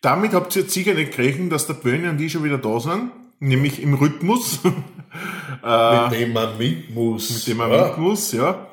Damit habt ihr jetzt sicher nicht gerechnet, dass der Böhne und ich schon wieder da sind, nämlich im Rhythmus. mit dem man mit muss. Mit dem man ja. mit muss, ja.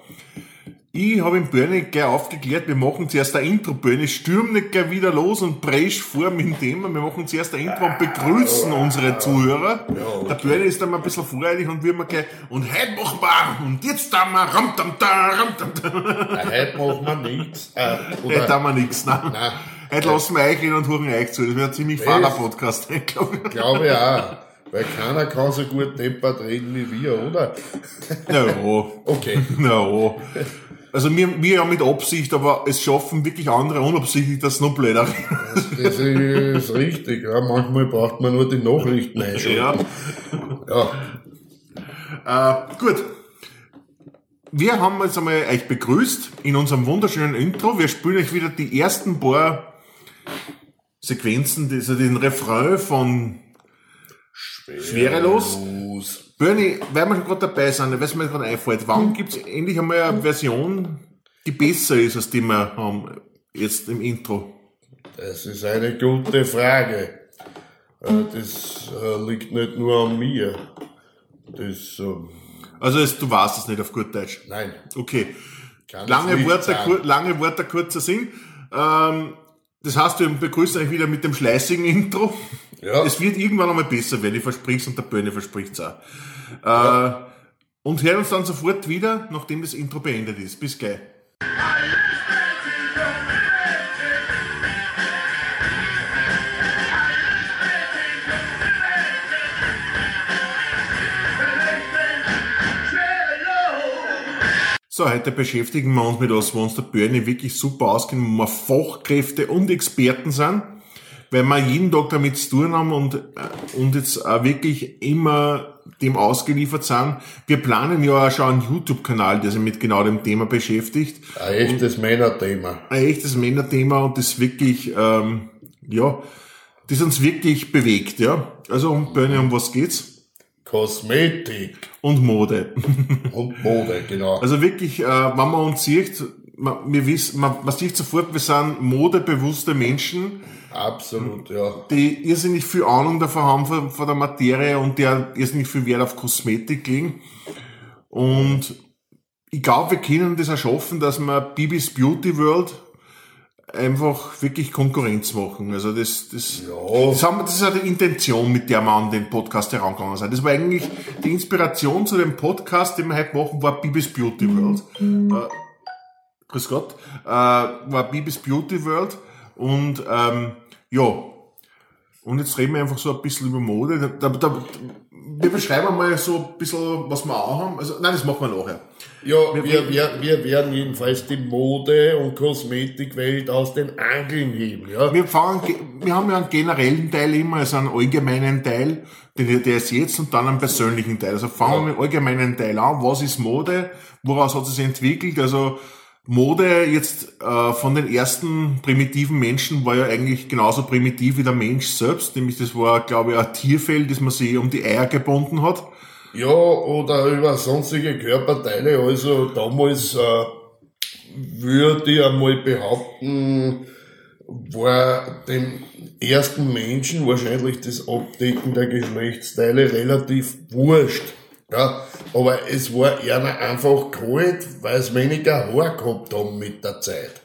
Ich habe im Börne gleich aufgeklärt, wir machen zuerst ein Intro, Börne, stürm nicht gleich wieder los und presch vor mit dem Thema. Wir machen zuerst ein Intro und begrüßen unsere Zuhörer. Ja, okay. Der Börne ist dann mal ein bisschen voreilig und wir mal gleich, und heute machen wir, und jetzt da mal, ram, tam, da, ram, tam, da. Heute machen wir nichts. Äh, heute haben wir nichts, nein. nein. Heute lassen wir euch hin und hören euch zu. Das wird ein ziemlich fahrer Podcast, glaube ich. Glaube ich auch. Weil keiner kann so gut deppert reden wie wir, oder? Na ja. Okay. Na ja. Also wir, wir ja mit Absicht, aber es schaffen wirklich andere unabsichtlich, dass es noch blöder Das ist richtig, ja. Manchmal braucht man nur die Nachrichten einschalten. Ja. ja. Äh, gut. Wir haben jetzt einmal euch begrüßt in unserem wunderschönen Intro. Wir spielen euch wieder die ersten paar Sequenzen, also den Refrain von Schwerelos. Schwerelos. Bernie, weil wir schon gerade dabei sind, was mir gerade einfällt, wann gibt es endlich einmal eine Version, die besser ist, als die wir haben jetzt im Intro? Das ist eine gute Frage. Äh, das äh, liegt nicht nur an mir. Das, ähm, also es, du weißt es nicht auf gut Deutsch? Nein. Okay. Lange Worte, lange Worte, kurzer Sinn. Ähm, das heißt, wir begrüßen euch wieder mit dem schleißigen Intro. Ja. Es wird irgendwann einmal besser werden, ich versprich's und der Böhne verspricht's auch. Ja. Äh, und hören uns dann sofort wieder, nachdem das Intro beendet ist. Bis gleich. So, heute beschäftigen wir uns mit was, wo uns der Börne wirklich super auskennt, wo wir Fachkräfte und Experten sind weil wir jeden Tag damit zu tun haben und, äh, und jetzt auch wirklich immer dem ausgeliefert sind. Wir planen ja auch schon einen YouTube-Kanal, der sich mit genau dem Thema beschäftigt. Ein echtes Männerthema. Ein echtes Männerthema und das wirklich, ähm, ja, das uns wirklich bewegt, ja. Also, um Bernie, um was geht's? Kosmetik. Und Mode. Und Mode, genau. Also wirklich, äh, wenn man uns sieht, man, wir wissen, man, man sieht sofort, wir sind modebewusste Menschen, Absolut, ja. Die irrsinnig viel Ahnung davon haben von, von der Materie und der irrsinnig viel Wert auf Kosmetik legen. Und ich glaube, wir können das auch schaffen, dass wir Bibis Beauty World einfach wirklich Konkurrenz machen. Also das, das, ja. das, haben, das ist ja die Intention, mit der wir an den Podcast herangegangen sind. Das war eigentlich die Inspiration zu dem Podcast, den wir heute machen, war Bibis Beauty World. Mhm. Äh, grüß Gott. Äh, war Bibis Beauty World. Und ähm, ja, und jetzt reden wir einfach so ein bisschen über Mode. Da, da, da, wir beschreiben mal so ein bisschen, was wir auch haben. Also, nein, das machen wir nachher. Ja, wir, wir, wir, wir werden jedenfalls die Mode- und Kosmetikwelt aus den Angeln heben, ja. Wir fangen, wir haben ja einen generellen Teil immer, also einen allgemeinen Teil, den, der ist jetzt, und dann einen persönlichen Teil. Also fangen ja. wir mit dem allgemeinen Teil an. Was ist Mode? Woraus hat es sich entwickelt? Also, Mode jetzt äh, von den ersten primitiven Menschen war ja eigentlich genauso primitiv wie der Mensch selbst, nämlich das war, glaube ich, ein Tierfell, das man sich um die Eier gebunden hat. Ja, oder über sonstige Körperteile. Also damals äh, würde ich einmal behaupten, war dem ersten Menschen wahrscheinlich das Abdecken der Geschlechtsteile relativ wurscht. Ja, aber es war einer einfach kalt, weil es weniger Haar gehabt haben mit der Zeit.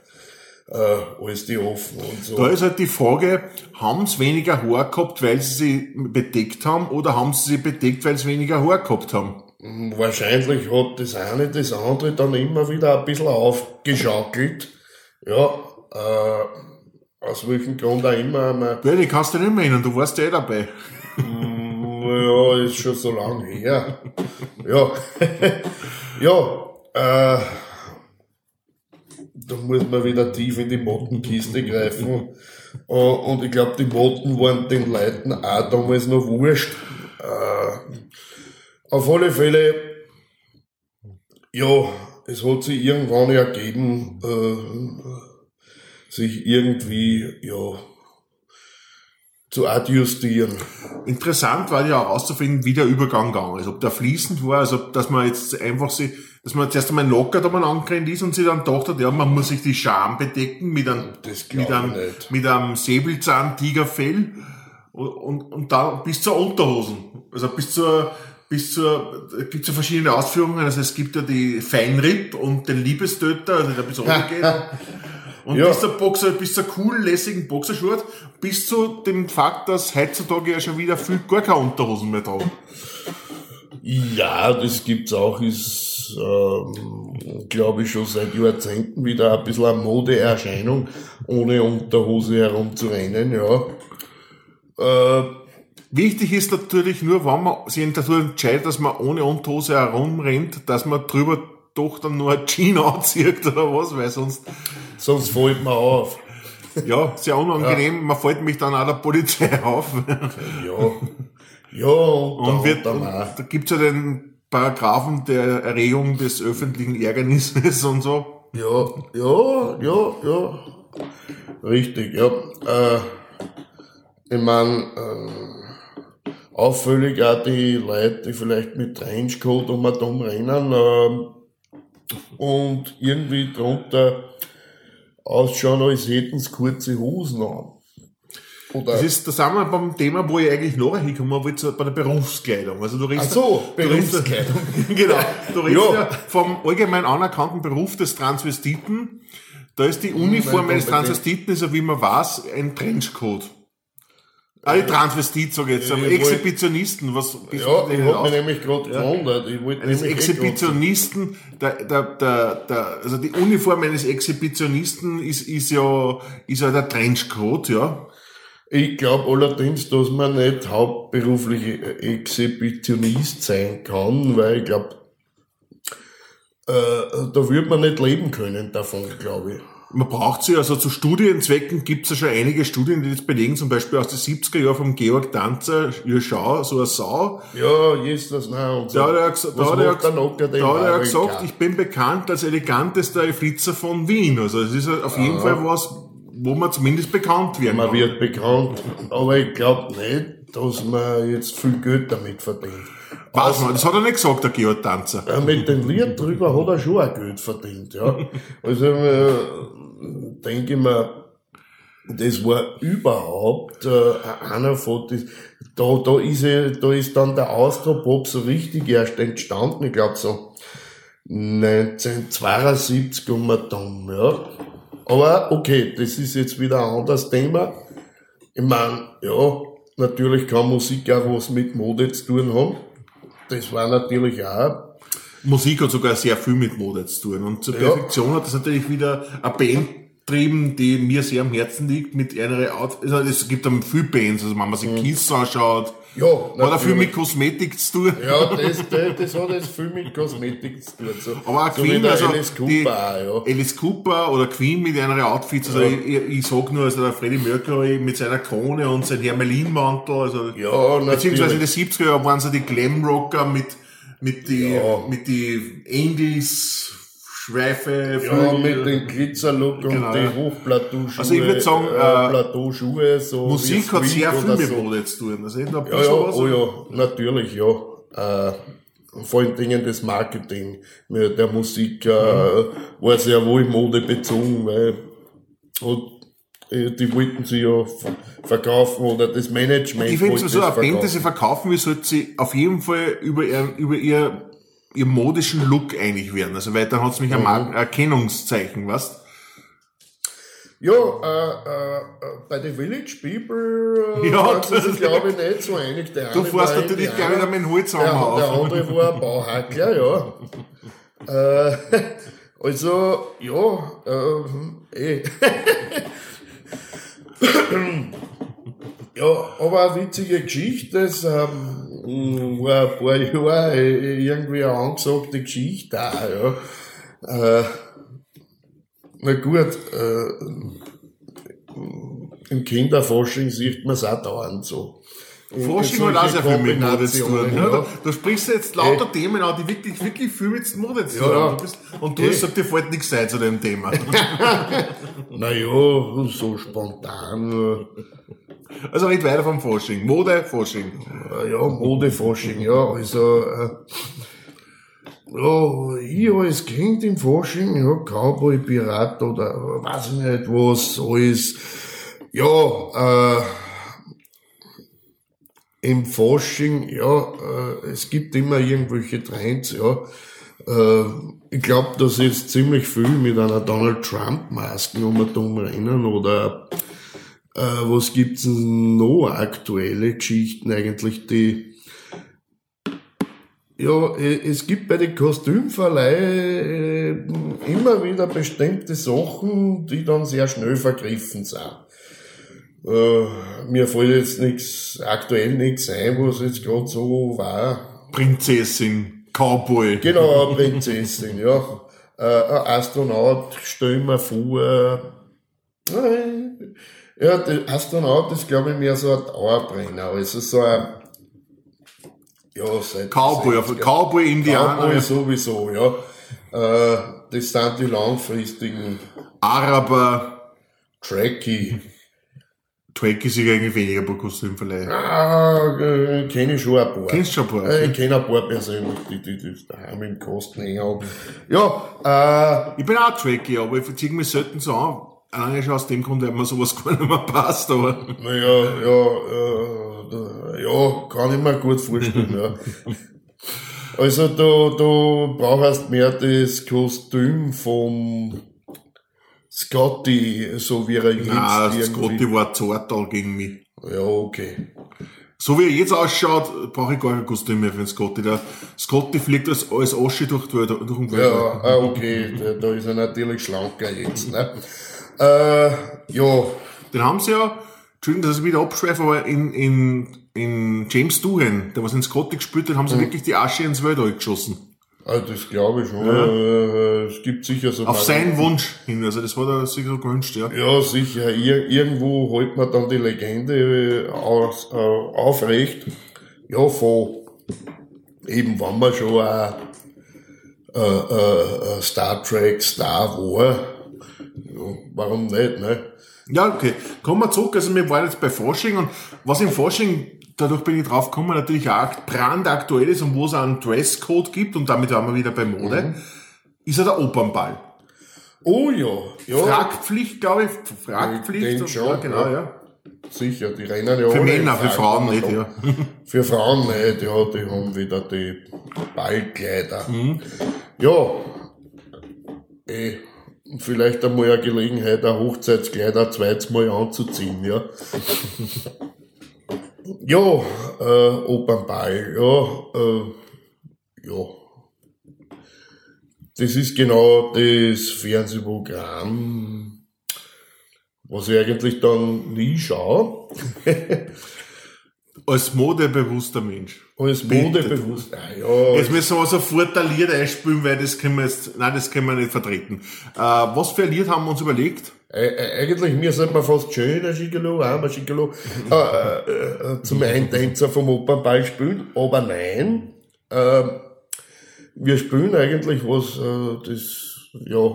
Äh, als die offen und so. Da ist halt die Frage, haben sie weniger Haar gehabt, weil sie sie bedeckt haben, oder haben sie sie bedeckt, weil sie weniger Haar gehabt haben? Hm, wahrscheinlich hat das eine das andere dann immer wieder ein bisschen aufgeschaukelt. Ja, äh, aus welchem Grund auch immer. Ja, die kannst du nicht mehr erinnern, du warst ja eh dabei. Hm, ja, ist schon so lang her. Ja, ja, äh, da muss man wieder tief in die Mottenkiste greifen. Und ich glaube, die Motten waren den Leuten auch damals noch wurscht. Äh, auf alle Fälle, ja, es hat sich irgendwann ergeben, äh, sich irgendwie, ja, zu adjustieren. Interessant war ja auch herauszufinden, wie der Übergang gegangen ist. Ob der fließend war, also dass man jetzt einfach sie, dass man zuerst einmal locker da mal angerannt ist und sich dann gedacht hat, ja, man muss sich die Scham bedecken mit einem, mit einem, mit einem Säbelzahn-Tigerfell und, und, und dann bis zur Unterhosen. Also bis zur, bis zur, da gibt's ja verschiedene Ausführungen. Also es gibt ja die Feinripp und den Liebestöter, also der bis runtergeht. Und Ja. bis zur Boxer, bis zur coolen, lässigen Boxershort, bis zu dem Fakt, dass heutzutage ja schon wieder viel gar keine Unterhosen mehr tragen. Ja, das gibt's auch, ist, ähm, glaube ich, schon seit Jahrzehnten wieder ein bisschen eine Modeerscheinung, ohne Unterhose herumzurennen, ja. Äh, Wichtig ist natürlich nur, wenn man sich dazu entscheidet, dass man ohne Unterhose herumrennt, dass man drüber doch dann nur ein Jean anzieht oder was, weil sonst, sonst fällt man auf. ja, sehr unangenehm, man fällt mich dann auch der Polizei auf. Ja. Ja, und, Und, wird, und da gibt's ja den Paragraphen der Erregung des öffentlichen Ärgernisses und so. Ja, ja, ja, ja. Richtig, ja. Äh, ich mein, äh, auffällig auch die Leute, die vielleicht mit Trenchcoat um und um rennen ähm, und irgendwie drunter ausschauen, als hätten sie kurze Hosen an. Oder, Das ist, da sind wir beim Thema, wo ich eigentlich nachher hinkomme wollte, bei der Berufskleidung. Also du redest, Ach so, redest- Berufskleidung. genau. Du redest Ja. ja. vom allgemein anerkannten Beruf des Transvestiten. Da ist die Uniform Nein, eines. Transvestiten, ist ja, wie man weiß, ein Trenchcoat. Ah, die Transvestit, sage ich jetzt, aber Exhibitionisten, was bist ja, du ich hab mich nämlich gerade gewundert. Ich wollte eines eh Exhibitionisten, der, der, der, der, also die Uniform eines Exhibitionisten ist, ist ja, ist ja der Trenchcoat, ja. Ich glaube allerdings, dass man nicht hauptberuflich Exhibitionist sein kann, weil ich glaube, äh, da wird man nicht leben können davon, glaube ich. Man braucht sie, also zu Studienzwecken gibt es ja schon einige Studien, die das belegen, zum Beispiel aus den 70er Jahren vom Georg Danzer, schau, so eine Sau. Ja, jetzt das nein und so. Da hat er, gesa- da hat er, da hat er gesagt, ich bin bekannt als elegantester Flitzer von Wien. Also es ist auf jeden Fall was, wo man zumindest bekannt werden Man wird bekannt, aber ich glaube nicht, dass man jetzt viel Geld damit verdient. Weiß man, das hat er nicht gesagt, der Georg Danzer. Ja, mit dem Lied drüber hat er schon auch Geld verdient, ja. Also, äh, denke ich mir, das war überhaupt äh, einer von das, da, da ist da ist dann der Austropop so richtig erst entstanden, ich glaube so 1972 um Daumen, ja. Aber okay, das ist jetzt wieder ein anderes Thema. Ich meine, ja, natürlich kann Musik auch was mit Mode zu tun haben. Das war natürlich auch Musik hat sogar sehr viel mit Mode zu tun. Und zur Ja. Perfektion hat das natürlich wieder eine Band getrieben, die mir sehr am Herzen liegt, mit einer Out also es gibt dann viele Bands, also wenn man sich Kiss anschaut, Ja, hat auch viel mit Kosmetik zu tun. Ja, das, das, das hat jetzt viel mit Kosmetik zu tun. So, Aber auch so Queen, also Alice Cooper auch, ja. Alice Cooper oder Queen mit einer Outfits, also Ja. ich, ich, sag nur, also der Freddie Mercury mit seiner Krone und sein Hermelinmantel, also Ja, beziehungsweise in den 70er Jahren waren so die Glamrocker mit, mit die, Ja. mit die Angels, Schweife, Ja, mit dem Glitzerlook Genau, und die ja. Hochplateauschuhe. Also ich würd sagen, äh, Plateauschuhe, so. Musik hat sehr viel mit so. Mode zu tun. Also nur ein Ja, ja, was. oh ja, natürlich, ja. Äh, vor allen Dingen das Marketing mit der Musik äh, war sehr wohl modebezogen, weil und, äh, die wollten sie ja ver- verkaufen oder das Management Ich finde so, das eine Band, die verkaufen. sie verkaufen will, sollte sie auf jeden Fall über ihr, über ihr, ihr modischen Look einig werden. Also, dann hat es mich Mhm. ein Marken- Erkennungszeichen, weißt Ja, äh, äh, äh, bei den Village People äh, Ja, das- sich, glaube ich, nicht so einig. Der Du fährst natürlich Indianer, gleich wieder mit dem Holzhammer der, auf. der andere war ein Bauhackler, ja. äh, also, ja, äh, eh. ja, aber eine witzige Geschichte, das ähm, war ein paar Jahre irgendwie eine angesagte Geschichte auch, ja. Äh, na gut, äh, im Kinderforschung sieht man es auch dauernd so. Forschung in hat auch sehr viel mit Mode zu tun. Ja, du, du sprichst jetzt lauter Themen an, die wirklich, wirklich viel mit Mode zu tun haben. Und du hast gesagt, dir fällt nichts ein zu dem Thema. Naja, so spontan. Also red weiter vom Forschung. Mode, Forschung. äh, Ja, Modeforschung, ja, also, äh, ja, ich als Kind im Fasching, ja, Cowboy, Pirat oder weiß ich nicht was, alles, ja, äh, im Fasching, ja, äh, es gibt immer irgendwelche Trends, ja. Äh, ich glaube, dass jetzt ziemlich viel mit einer Donald Trump-Maske um und um rennen oder äh, was gibt's denn noch aktuelle Geschichten eigentlich, die ja, es gibt bei den Kostümverleihen immer wieder bestimmte Sachen, die dann sehr schnell vergriffen sind. Äh, mir fällt jetzt nichts, aktuell nichts ein, was jetzt gerade so war. Prinzessin, Cowboy. Genau, Prinzessin, ja. Äh, ein Astronaut, stell mir vor, äh, ja, der Astronaut ist, glaube ich, mehr so ein Dauerbrenner, also so ein, ja, seit Cowboy, auf Cowboy, Indianer. Cowboy sowieso, ja. Äh, das sind die langfristigen Araber. Tracky. Track ist ja eigentlich weniger pro Kostümverleih. Ah, äh, kenne ich schon ein paar. Kennst du schon ein paar? Äh, ich kenne ein paar persönlich, die, die, die daheim im Kosten hängen haben. Ja, äh, Ich bin auch Tracky, aber ich verziehe mich selten so an. Alleine schon aus dem Grund, weil mir sowas gar nicht mehr passt, aber. Naja, ja, äh, ja, kann ich mir gut vorstellen, ja. Also, du, du brauchst mehr das Kostüm vom, Scotty, so wie er jetzt Nein, Scotty war zartal gegen mich. Ja, okay. So wie er jetzt ausschaut, brauche ich gar kein Kostüm mehr für den Scotty. Der Scotty fliegt als, als Oschi durch, durch, durch den. Ja, ah, okay, da, da ist er natürlich schlanker jetzt. Ne? Äh, ja. Den haben sie ja, Entschuldigung, dass ich wieder abschweife, aber in, in, in James Doohan, der was in Scotty gespielt hat, haben sie mhm. wirklich die Asche ins Wald geschossen. Also das glaube ich schon. Ja. Äh, es gibt sicher so. Auf seinen Wunsch hin, also das war da sicher so gewünscht, ja. Ja, sicher. Ir irgendwo holt man dann die Legende aus, äh, aufrecht. Ja, von eben, wenn man schon ein äh, äh, Star Trek Star war, ja, warum nicht, ne? Ja, okay. Kommen wir zurück. Also wir waren jetzt bei Forschung und was im Forschung dadurch bin ich drauf gekommen, natürlich auch brandaktuell ist und wo es einen Dresscode gibt, und damit waren wir wieder bei Mode, mhm. ist ja der Opernball. Oh ja, ja. Fragpflicht, glaube ich. Fragpflicht. Den schon, ja, genau, ja. ja. Sicher, die rennen ja Für Männer, für Frauen nicht, ja. Für Frauen nicht, ja, die haben wieder die Ballkleider. Mhm. Ja, eh, vielleicht einmal eine Gelegenheit, ein Hochzeitskleider zweites Mal anzuziehen, ja. Ja, äh, Opernball, ja, äh, ja. Das ist genau das Fernsehprogramm, was ich eigentlich dann nie schaue. Als modebewusster Mensch. Als modebewusster, ah, ja. Jetzt müssen wir sofort ein Lied einspielen, weil das können wir jetzt, nein, das können wir nicht vertreten. Äh, was für ein Lied haben wir uns überlegt? Eigentlich, mir sollte man fast schön ein Gigolo, ein Gigolo, äh, äh, äh, zum Eintänzer vom Opernball spielen, aber nein, äh, wir spielen eigentlich was, äh, das, ja,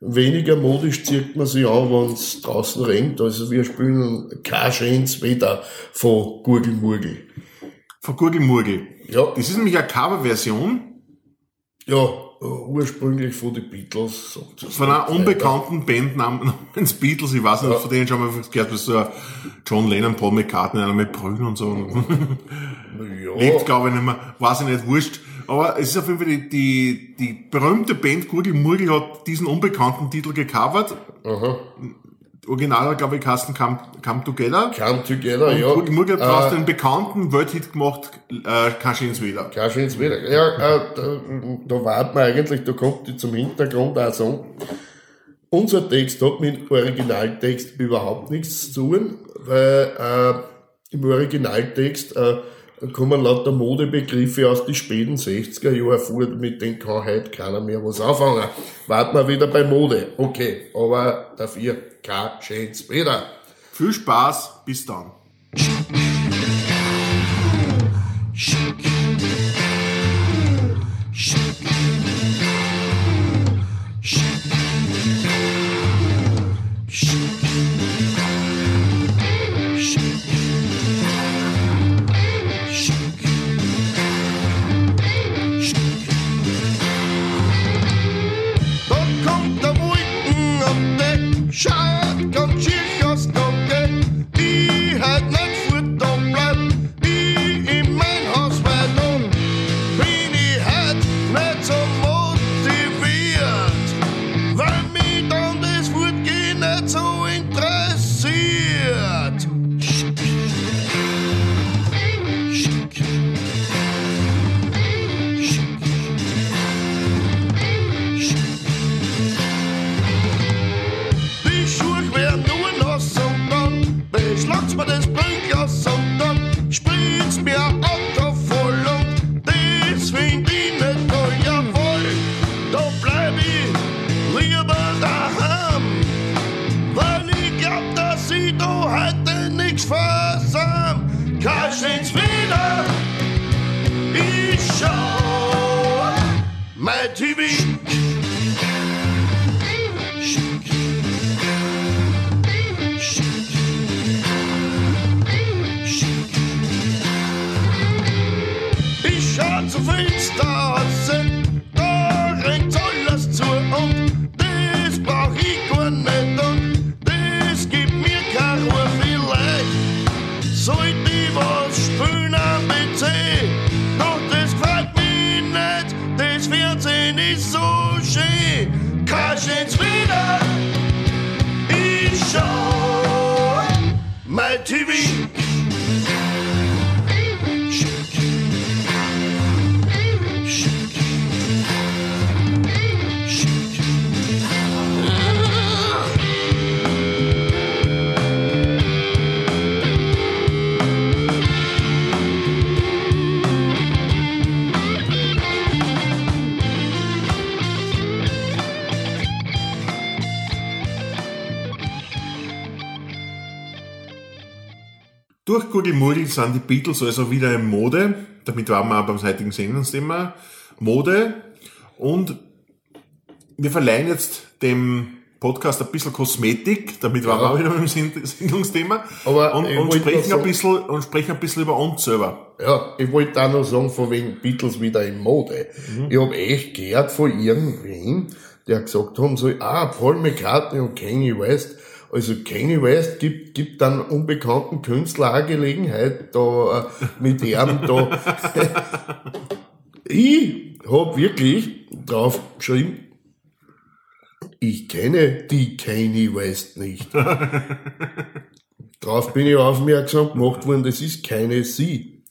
weniger modisch zieht man sich an, wenn es draußen regnet. Also wir spielen kein schönes Wetter von Gurgelmurgel. Von Gurgelmurgel? Ja. Das ist nämlich eine Coverversion. Ja, ursprünglich von den Beatles. Von einer unbekannten Band namens Beatles, ich weiß nicht, ja. von denen schon mal gehört, wie so John Lennon, Paul McCartney, einer mit Brühen und so. Ja. Lebt, glaube ich, nicht mehr, weiß ich nicht, wurscht. Aber es ist auf jeden Fall die, die, die berühmte Band Gurgel Murgel hat diesen unbekannten Titel gecovert. Aha. Original, glaube ich, Kasten Come, Come Together. Come Together, und ja. Und Murgel hat daraus äh, den bekannten Welthit gemacht, äh, Kaschins wieder. Kaschins wieder. Ja, äh, da, da warten wir eigentlich, da kommt die zum Hintergrund auch so. Unser Text hat mit Originaltext überhaupt nichts zu tun, weil äh, im Originaltext äh, kommen lauter Modebegriffe aus den späten 60er Jahren vor, mit denen kann heute keiner mehr was anfangen. Warten wir wieder bei Mode. Okay, aber dafür kein schönes Wetter. Viel Spaß, bis dann. mir TV. Ich schau zum Fenster raus, schön. Durch Gudimudi sind die Beatles also wieder in Mode. Damit waren wir auch beim heutigen Sendungsthema. Mode. Und wir verleihen jetzt dem Podcast ein bisschen Kosmetik. Damit waren wir auch wieder beim Send- Sendungsthema. Aber und, und, sprechen ein bisschen, und sprechen ein bisschen über uns selber. Ja, ich wollte auch noch sagen, von wegen Beatles wieder in Mode. Ich hab echt gehört von irgendwem, der gesagt haben soll, ah, Paul McCartney und Kanye West. Also Kanye West gibt, gibt dann unbekannten Künstler auch Gelegenheit, da äh, mit ihm da. ich hab wirklich drauf geschrieben, ich kenne die Kanye West nicht. Drauf bin ich aufmerksam gemacht worden, das ist keine sie.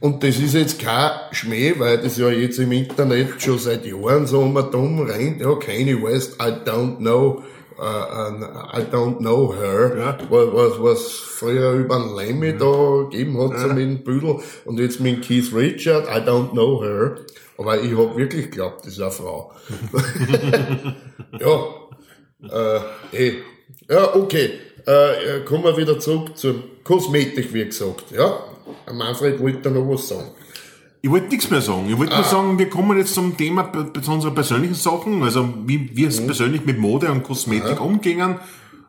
Und das ist jetzt kein Schmäh, weil das ja jetzt im Internet schon seit Jahren so um und um rennt. Ja, Kanye West, I don't know, uh, uh, I don't know her. Ja. Was, was, früher über den Lemmy da gegeben hat, so mit dem Büdel. Und jetzt mit Keith Richard, I don't know her. Aber ich hab wirklich geglaubt, das ist eine Frau. ja, äh, eh. Ja, okay. Äh, äh, kommen wir wieder zurück zur Kosmetik, wie gesagt. Ja, Manfred wollte da noch was sagen. Ich wollte nichts mehr sagen. Ich wollte Ah. nur sagen, wir kommen jetzt zum Thema zu unseren persönlichen Sachen, also wie wir Mhm. es persönlich mit Mode und Kosmetik umgehen.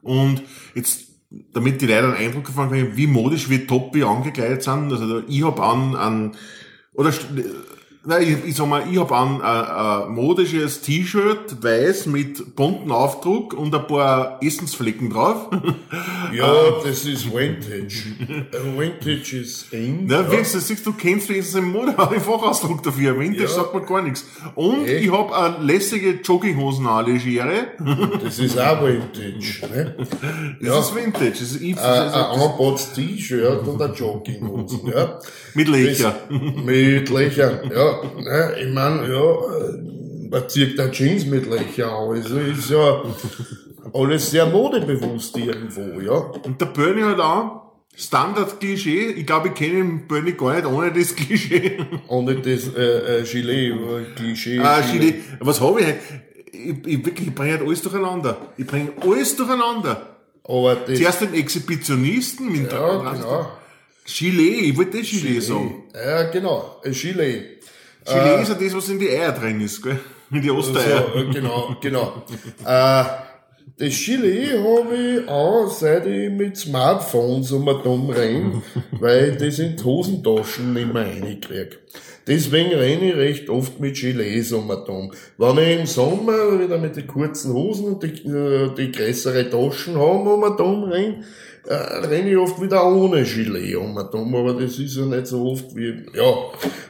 Und jetzt, damit die Leute einen Eindruck davon kriegen, wie modisch wir top wir angekleidet sind. Also ich hab an, an oder nein, ich, ich sag mal, ich hab an ein, ein modisches T-Shirt, weiß mit bunten Aufdruck und ein paar Essensflecken drauf. Ja, das ist Vintage. Äh, Vintage ist in. Na, ja. du siehst, du kennst wenigstens den Mode, den Fachausdruck dafür. Vintage Ja. sagt man gar nichts. Und Echt? ich hab eine lässige Jogginghosen an, legere. Das ist auch Vintage. Ne? Das Ja. ist Vintage. Das ist, ich, Ein, ein das angepatztes T-Shirt und ein Jogginghosen. Ja. mit Löcher. Das- Mit Löchern, ja. Ne, ich mein, ja, äh, man zieht da Jeans mit Löchern an. Also ist ja alles sehr modebewusst irgendwo, ja. Und der Bernie hat auch Standard-Klischee. Ich glaube, ich kenne den Bernie gar nicht ohne das Klischee. Ohne das äh, äh, Gilet, äh, Klischee. Ah, Chili. Was habe ich heute? Ich, ich, wirklich, ich bringe halt alles durcheinander. Ich bringe alles durcheinander. Aber das, Zuerst den Exhibitionisten mit ja, genau. Gilet. Ich wollte das Gilet sagen. Ja, genau, ein Gilet. Gilet ist ja das, was in die Eier drin ist, gell? In die Ostereier. So, äh, genau, genau. äh, das Gilet habe ich an, seit ich mit Smartphones um und um renne, weil ich das in die Hosentaschen nicht mehr reinkriege. Deswegen renne ich recht oft mit Gilets um und um. Wenn ich im Sommer wieder mit den kurzen Hosen und die, äh, die größere Taschen habe um und um renne, äh, renne ich oft wieder ohne Gilet um und um, aber das ist ja nicht so oft wie, ja,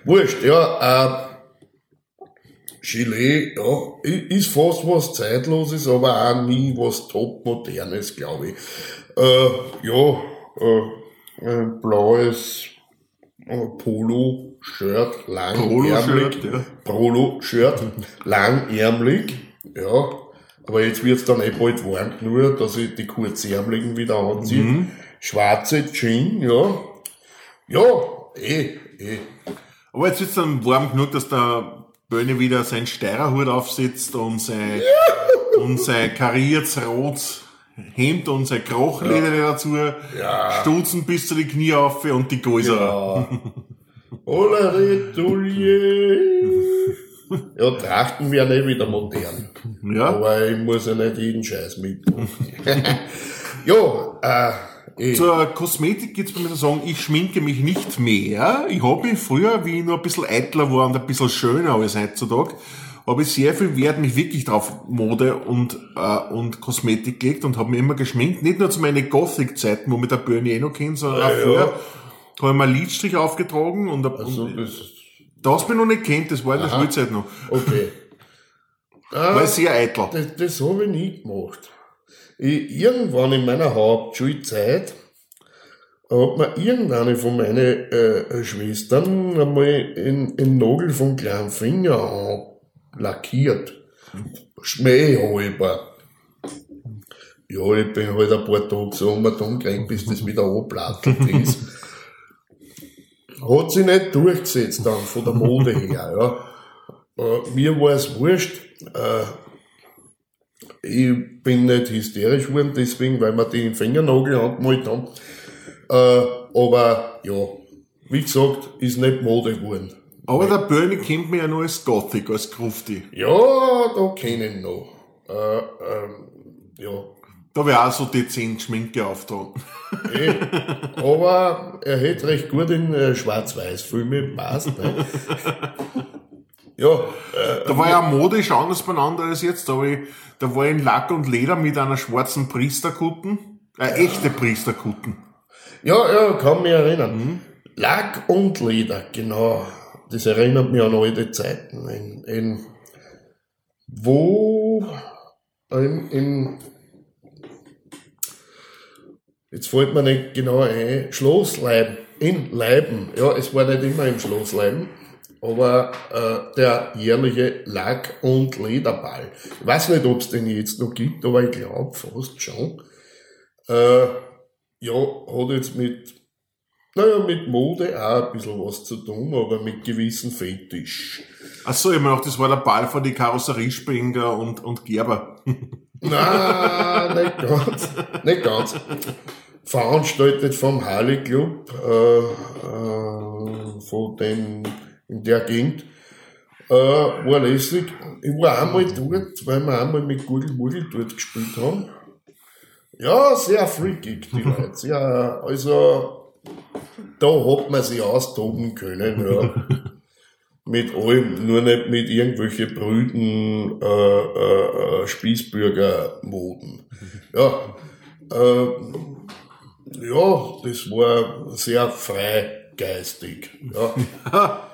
wurscht, ja, äh, Gilet, ja, ist fast was Zeitloses, aber auch nie was topmodernes, glaube ich. Äh, ja, äh, ein blaues äh, Polo-Shirt, langärmlich. Polo-Shirt, ja. Polo-Shirt, langärmlich, ja. Aber jetzt wird's dann eh bald warm, nur dass ich die kurzärmeligen wieder anziehe. schwarze Jeans, ja. Ja, eh, eh. Aber jetzt wird's dann warm genug, dass der Böhne wieder seinen Steirerhut aufsetzt und sein, und sein kariertes rotes Hemd und sein Krochleder dazu, Ja. Stutzen bis zu die Knie auf und die Gäuser. Ja. Ola Retoulier. Ja, Trachten werden eh wieder modern. Ja. Aber ich muss ja nicht jeden Scheiß mitmachen. ja, äh. Zur Kosmetik geht's bei mir so sagen, ich schminke mich nicht mehr. Ich habe mich früher, wie ich nur ein bisschen eitler war und ein bisschen schöner als heutzutage, habe ich sehr viel Wert mich wirklich drauf Mode und, äh, und Kosmetik gelegt und habe mich immer geschminkt. Nicht nur zu meinen Gothic-Zeiten, wo mich der Bernie eh noch kennt, sondern auch Ja, ja. früher habe ich mir einen Lidstrich aufgetragen und, also, und das, bin ich noch nicht kennt, das war in der Aha. Schulzeit noch. okay. Ah, War sehr eitel. Das, das habe ich nie gemacht. Ich, irgendwann in meiner Hauptschulzeit hat mir irgendeine von meinen äh, Schwestern einmal in, in Nagel vom kleinen Finger lackiert. Schmähhalber. Ja, ich bin halt ein paar Tage so um und um gerannt, bis das wieder anplattelt ist. Hat sich nicht durchgesetzt dann von der Mode her, ja. Äh, mir war es wurscht. Äh, ich bin nicht hysterisch geworden, deswegen, weil wir die Fingernagel angemalt haben. Äh, aber ja, wie gesagt, ist nicht Mode geworden. Aber der Bernie kennt mich ja nur als Gothic, als Grufti. Ja, da kenne ich ihn noch. Äh, ähm, ja, Da wäre auch so dezent Schminke auftragen. eh. aber er hätte recht gut in äh, Schwarz-Weiß-Filme passt. Ne? ja, äh, Da war ja modisch anders beieinander als jetzt. Da war ich, da war ich in Lack und Leder mit einer schwarzen Priesterkutten. Äh, echte Priesterkutten. Ja, ja, kann mich erinnern. Lack und Leder, genau. Das erinnert mich an alte Zeiten. In, in wo in, in jetzt fällt mir nicht genau ein, Schlossleiben, in Leiben. Ja, es war nicht immer im Schlossleiben, aber äh, der jährliche Lack- und Lederball. Ich weiß nicht, ob es den jetzt noch gibt, aber ich glaube fast schon. Äh, ja, hat jetzt mit, naja, mit Mode auch ein bisschen was zu tun, aber mit gewissen Fetisch. Achso, ich mir gedacht, das war der Ball von die Karosseriespringer und, und Gerber. Nein, nicht ganz, nicht ganz. Veranstaltet vom Harley Club, äh, äh, von dem, in der Gegend, äh, war lässig. Ich war einmal dort, weil wir einmal mit Gurgel Murgel dort gespielt haben. Ja, sehr freakig, die Leute. Sehr, also, da hat man sich austoben können, ja. Mit allem, nur nicht mit irgendwelchen brüden äh, äh, äh, Spießbürgermoden. Ja, äh, ja, das war sehr freigeistig. Ja,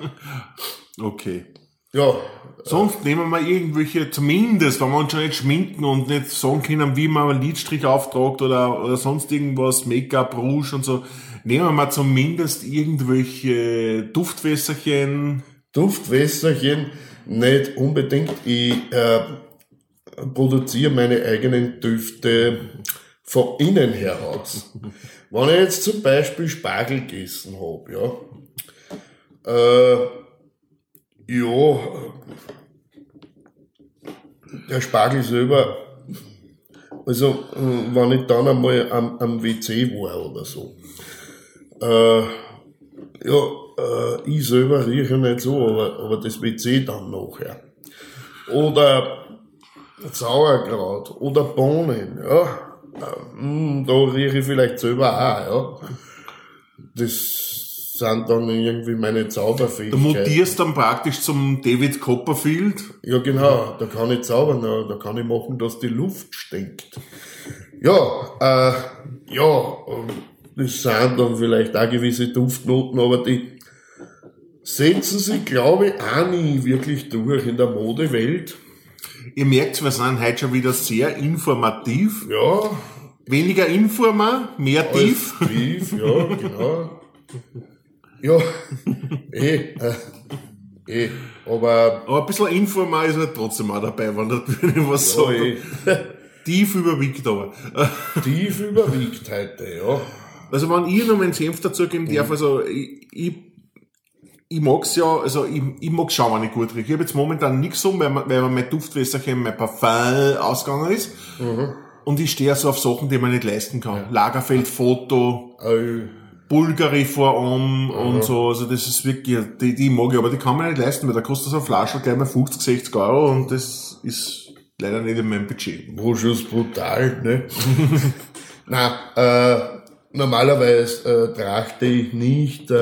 Okay. ja Sonst nehmen wir irgendwelche, zumindest, wenn wir uns schon nicht schminken und nicht sagen können, wie man einen Lidstrich auftragt oder, oder sonst irgendwas, Make-up, Rouge und so, nehmen wir mal zumindest irgendwelche Duftwässerchen. Duftwässerchen nicht unbedingt. Ich äh, produziere meine eigenen Düfte von innen heraus. Wenn ich jetzt zum Beispiel Spargel gegessen habe, ja, äh, ja, der Spargel selber, also äh, wenn ich dann einmal am, am WC war oder so, äh, ja, äh, ich selber rieche nicht so, aber, aber das WC dann nachher. Oder Sauerkraut oder Bohnen, ja. Mm, Da rieche ich vielleicht selber auch, ja. Das sind dann irgendwie meine Du Zauberfähigkeiten. mutierst dann praktisch zum David Copperfield. Ja, genau, da kann ich zaubern, da kann ich machen, dass die Luft stinkt. Ja, äh, ja, ähm, das sind dann vielleicht auch gewisse Duftnoten, aber die setzen sich, glaube ich, auch nie wirklich durch in der Modewelt. Ihr merkt, wir sind heute schon wieder sehr informativ. Ja, Weniger Informa, mehr tief. als Tief, ja, genau. Ja, eh, äh, eh, aber, Aber ein bisschen Informa ist halt trotzdem auch dabei, wenn der Bühne was ja, sagt. eh, Tief überwiegt aber. tief überwiegt heute, ja. Also wenn ich noch meinen Senf dazugeben darf, also ich, ich, ich mag's ja, also ich, ich mag schauen, wenn ich gut rieche. Ich habe jetzt momentan nichts um, weil, weil mein Duftwässerchen, mein Parfum ausgegangen ist. Und ich stehe so auf Sachen, die man nicht leisten kann. Lagerfeldfoto, Äh, Bulgari voran und so. Also das ist wirklich, die, die mag ich, aber die kann man nicht leisten, weil da kostet so ein Flaschel gleich mal 50, 60 Euro und das ist leider nicht in meinem Budget. Bruschus brutal, ne? Na, äh, normalerweise äh, trachte ich nicht äh,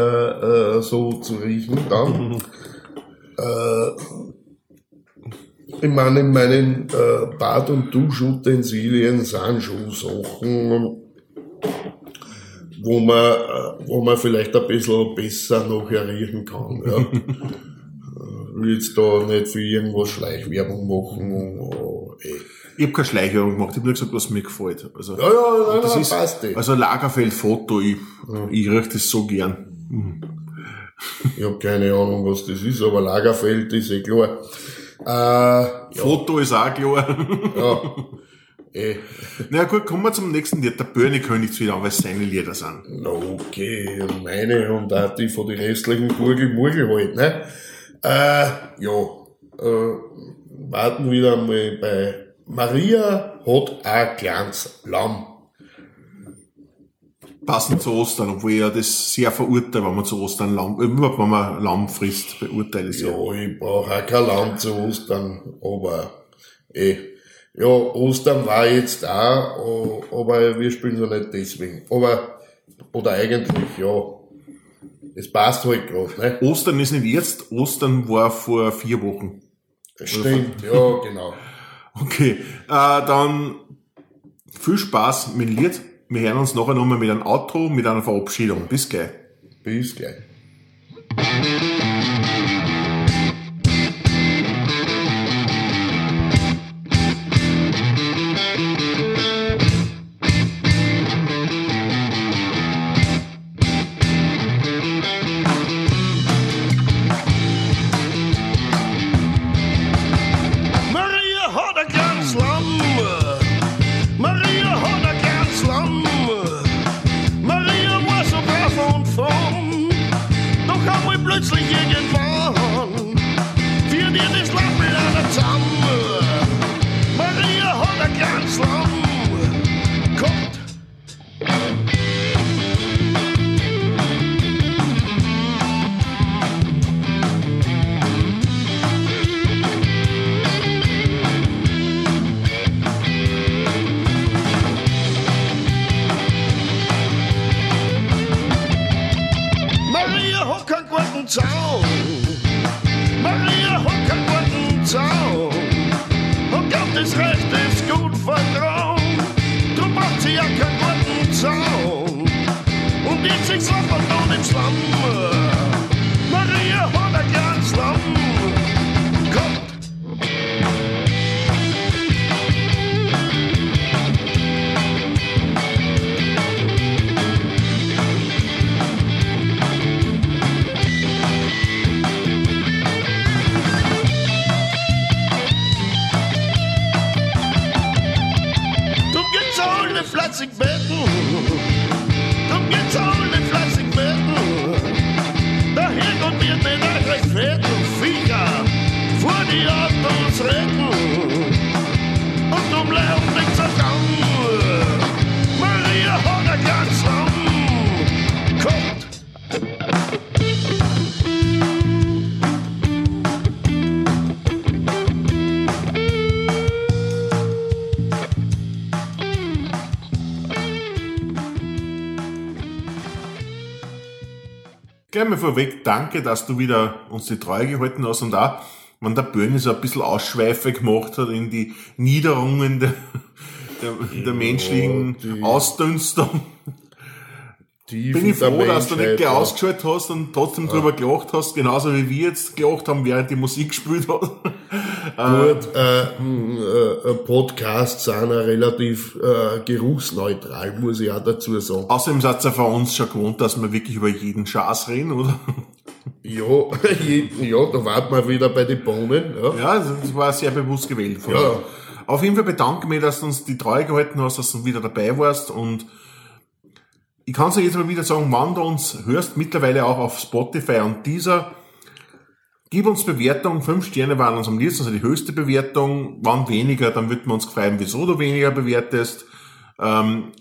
äh, so zu riechen dann. äh, ich meine, in meinen äh, Bad- und Duschutensilien sind schon Sachen, wo man, äh, wo man vielleicht ein bisschen besser nachher riechen kann. Ja. Äh, will jetzt da nicht für irgendwas Schleichwerbung machen. Ich habe keine Schleichwerbung gemacht, ich habe nur gesagt, was mir gefällt. Also, Ja, ja, nein, das nein, ist, passt eh. also Lagerfeld-Foto, ich, ich rieche das so gern. Ich habe keine Ahnung, was das ist, aber Lagerfeld ist eh klar. Äh, Foto ist auch klar. ja, eh. Na ja, gut, kommen wir zum nächsten Lied. Der Börne kündigt wieder weil es seine Lieder sind. Na okay, meine und auch die von den restlichen Burgel-Murgel halt, ne? Äh, ja, äh, warten wieder einmal bei Maria hat ein kleines Lamm. Passend zu Ostern, obwohl ich ja das sehr verurteile, wenn man zu Ostern Lamm, überhaupt wenn man Lamm frisst, beurteile ich es ja. Ja, ich brauche auch kein Lamm zu Ostern, aber eh. Ja, Ostern war jetzt auch, aber wir spielen so nicht deswegen. Aber, oder eigentlich, ja, es passt halt gerade, ne? Ostern ist nicht jetzt, Ostern war vor vier Wochen. Stimmt, ja, genau. Okay, äh, dann viel Spaß mit Lied. Wir hören uns nachher nochmal mit einem Outro, mit einer Verabschiedung. Bis gleich. Bis gleich. Gleich mal vorweg, danke, dass du wieder uns die Treue gehalten hast und auch, wenn der Börni so ein bisschen Ausschweife gemacht hat in die Niederungen der, der, der menschlichen Ausdünstung. Tiefen Bin ich froh, dass du nicht gleich ja. ausgeschaltet hast und trotzdem drüber gelacht hast, genauso wie wir jetzt gelacht haben, während die Musik gespielt hat. Gut, äh, mh, äh, Podcasts sind ja relativ äh, geruchsneutral, muss ich auch dazu sagen. Außerdem seid ihr von uns schon gewohnt, dass wir wirklich über jeden Schatz reden, oder? Ja, ja, da warten wir wieder bei den Bohnen. Ja. Ja, das war sehr bewusst gewählt von Ja. Auf jeden Fall bedanke ich mich, dass du uns die Treue gehalten hast, dass du wieder dabei warst und ich kann es jetzt mal wieder sagen, wann du uns hörst, mittlerweile auch auf Spotify und dieser. Gib uns Bewertung, fünf Sterne waren uns am liebsten, also die höchste Bewertung. Wann weniger, dann würden wir uns freuen, wieso du weniger bewertest. Ähm,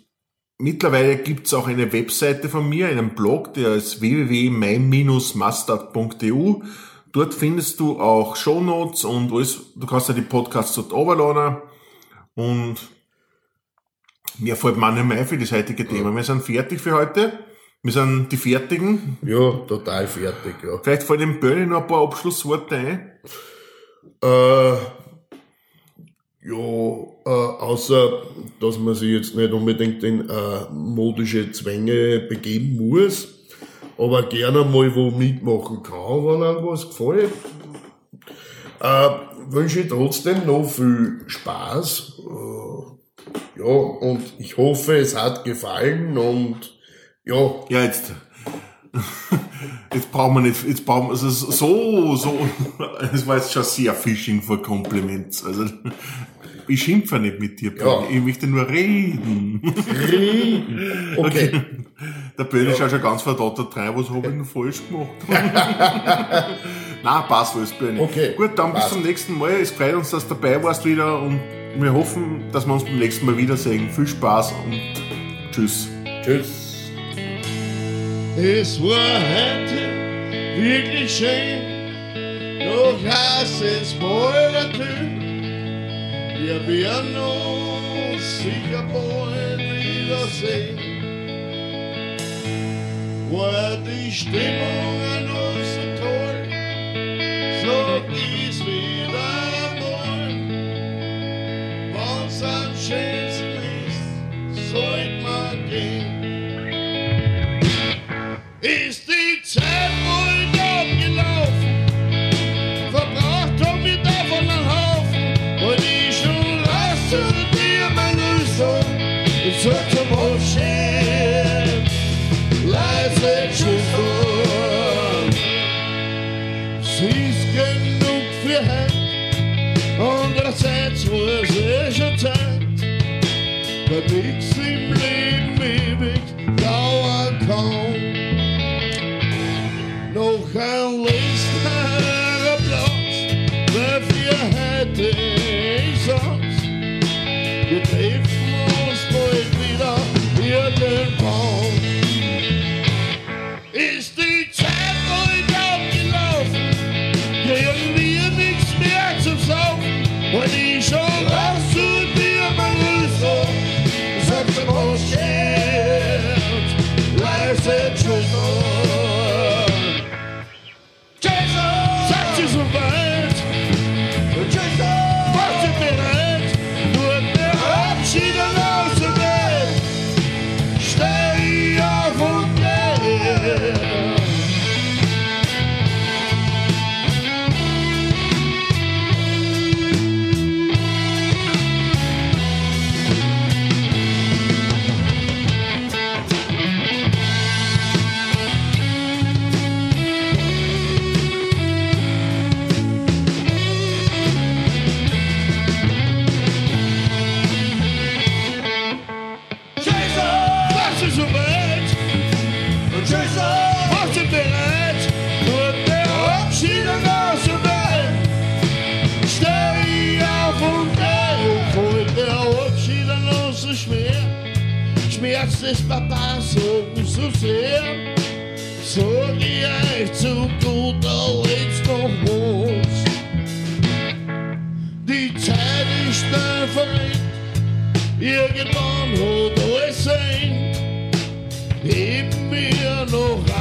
mittlerweile gibt's auch eine Webseite von mir, einen Blog, der ist www.mein-mustard.eu. Dort findest du auch Shownotes und alles, du kannst ja die Podcasts dort runterladen. Und mir fällt mir nicht mehr ein für das heutige Thema. Wir sind fertig für heute. Wir sind die Fertigen. Ja, total fertig, ja. Vielleicht fallen dem Bernie noch ein paar Abschlussworte ein. Äh, ja, äh, außer, dass man sich jetzt nicht unbedingt in äh, modische Zwänge begeben muss, aber gerne mal wo mitmachen kann, wenn einem was gefällt. Äh, wünsche ich trotzdem noch viel Spaß. Äh, ja, und ich hoffe, es hat gefallen und ja, Ja, jetzt. Jetzt brauchen wir nicht, jetzt brauchen wir, also so, so, es war jetzt schon sehr Fishing for Compliments. Also, ich schimpfe nicht mit dir. Ja. Ich möchte nur reden. reden. Okay. Der Bernie schaut schon ganz verdattert rein, was habe ich denn falsch gemacht? Nein, passt alles, Bernie. Okay, Gut, dann bis passt. zum nächsten Mal. Es freut uns, dass du dabei warst wieder und wir hoffen, dass wir uns beim nächsten Mal wiedersehen. Viel Spaß und tschüss. Tschüss. Es war heute wirklich schön, doch heißt es bald natürlich. Wir werden uns sicher bald wiedersehen. War die Stimmung Andererseits war es eh schon Zeit, weil nichts Papas so, so sehr. Sag ich euch zu guter Letzt noch was. Die Zeit ist schnell verringt. Irgendwann hat alles sein. Geben wir noch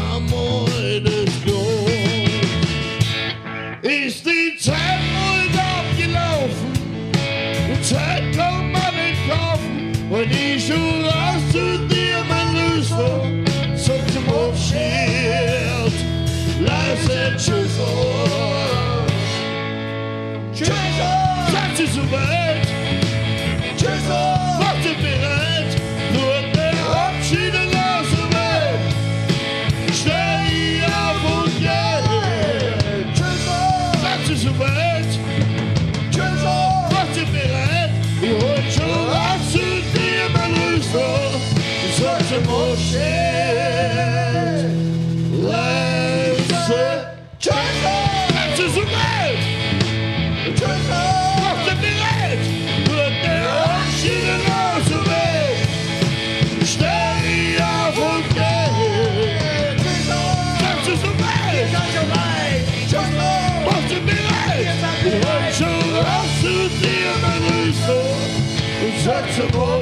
to glory.